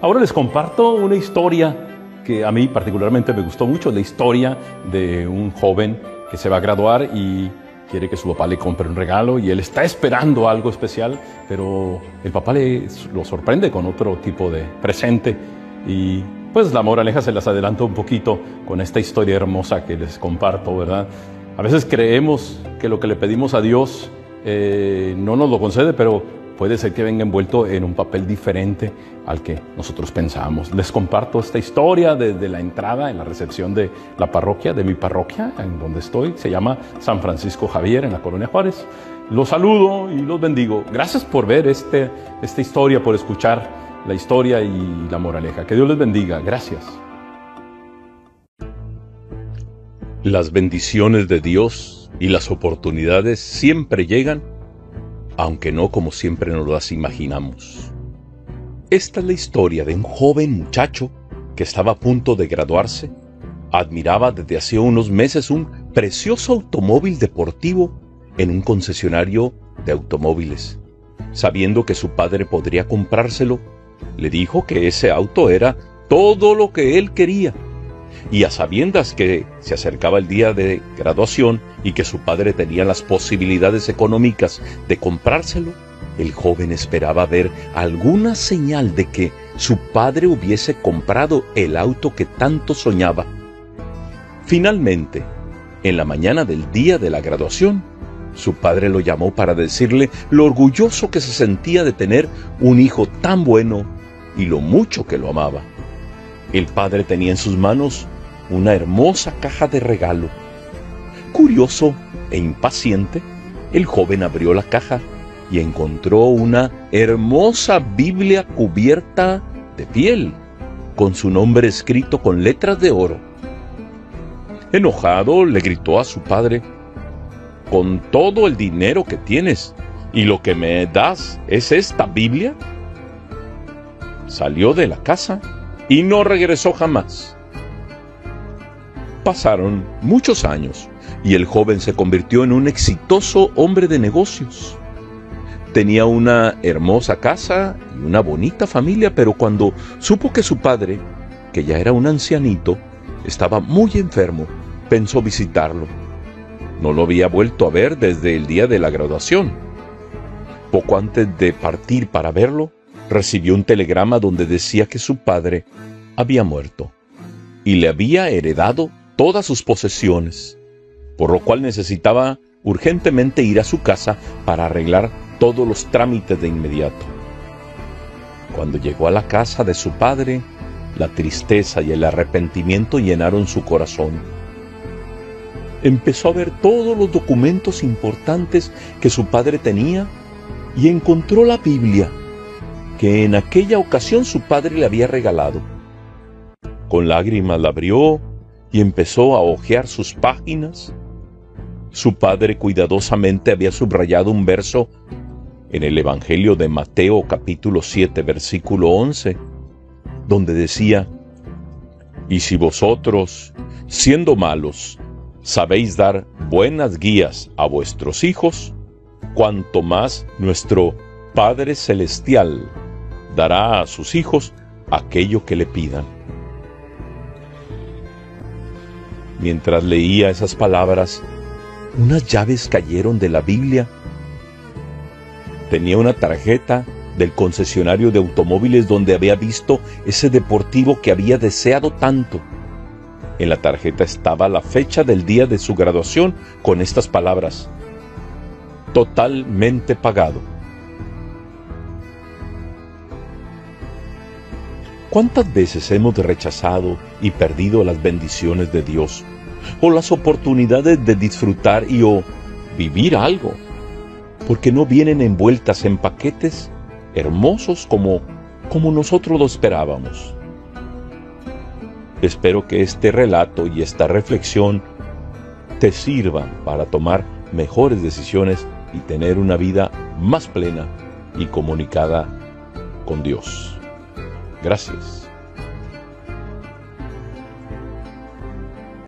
Ahora les comparto una historia que a mí particularmente me gustó mucho, la historia de un joven que se va a graduar y quiere que su papá le compre un regalo y él está esperando algo especial, pero el papá le, lo sorprende con otro tipo de presente y pues la moraleja se las adelanto un poquito con esta historia hermosa que les comparto, ¿verdad? A veces creemos que lo que le pedimos a Dios eh, no nos lo concede, pero puede ser que venga envuelto en un papel diferente al que nosotros pensamos. Les comparto esta historia desde la entrada en la recepción de la parroquia, de mi parroquia, en donde estoy. Se llama San Francisco Javier, en la Colonia Juárez. Los saludo y los bendigo. Gracias por ver este, esta historia, por escuchar la historia y la moraleja. Que Dios les bendiga. Gracias. Las bendiciones de Dios y las oportunidades siempre llegan, aunque no como siempre nos las imaginamos. Esta es la historia de un joven muchacho que estaba a punto de graduarse. Admiraba desde hacía unos meses un precioso automóvil deportivo en un concesionario de automóviles. Sabiendo que su padre podría comprárselo, le dijo que ese auto era todo lo que él quería. Y a sabiendas que se acercaba el día de graduación y que su padre tenía las posibilidades económicas de comprárselo, el joven esperaba ver alguna señal de que su padre hubiese comprado el auto que tanto soñaba. Finalmente, en la mañana del día de la graduación, su padre lo llamó para decirle lo orgulloso que se sentía de tener un hijo tan bueno y lo mucho que lo amaba. El padre tenía en sus manos una hermosa caja de regalo. Curioso e impaciente, el joven abrió la caja y encontró una hermosa Biblia cubierta de piel, con su nombre escrito con letras de oro. Enojado, le gritó a su padre, con todo el dinero que tienes y lo que me das es esta Biblia? Salió de la casa y no regresó jamás. Pasaron muchos años y el joven se convirtió en un exitoso hombre de negocios. Tenía una hermosa casa y una bonita familia, pero cuando supo que su padre, que ya era un ancianito, estaba muy enfermo, pensó visitarlo no lo había vuelto a ver desde el día de la graduación. Poco antes de partir para verlo, recibió un telegrama donde decía que su padre había muerto y le había heredado todas sus posesiones, por lo cual necesitaba urgentemente ir a su casa para arreglar todos los trámites de inmediato. Cuando llegó a la casa de su padre, la tristeza y el arrepentimiento llenaron su corazón empezó a ver todos los documentos importantes que su padre tenía y encontró la Biblia que en aquella ocasión su padre le había regalado. Con lágrimas la abrió y empezó a hojear sus páginas. Su padre cuidadosamente había subrayado un verso en el Evangelio de Mateo capítulo 7 versículo 11, donde decía, Y si vosotros, siendo malos, sabéis dar buenas guías a vuestros hijos, cuanto más nuestro Padre Celestial dará a sus hijos aquello que le pidan. Mientras leía esas palabras, unas llaves cayeron de la Biblia. Tenía una tarjeta del concesionario de automóviles donde había visto ese deportivo que había deseado tanto en la tarjeta estaba la fecha del día de su graduación con estas palabras. Totalmente pagado. ¿Cuántas veces hemos rechazado y perdido las bendiciones de Dios o las oportunidades de disfrutar y o vivir algo? Porque no vienen envueltas en paquetes hermosos como, como nosotros lo esperábamos. Espero que este relato y esta reflexión te sirvan para tomar mejores decisiones y tener una vida más plena y comunicada con Dios. Gracias.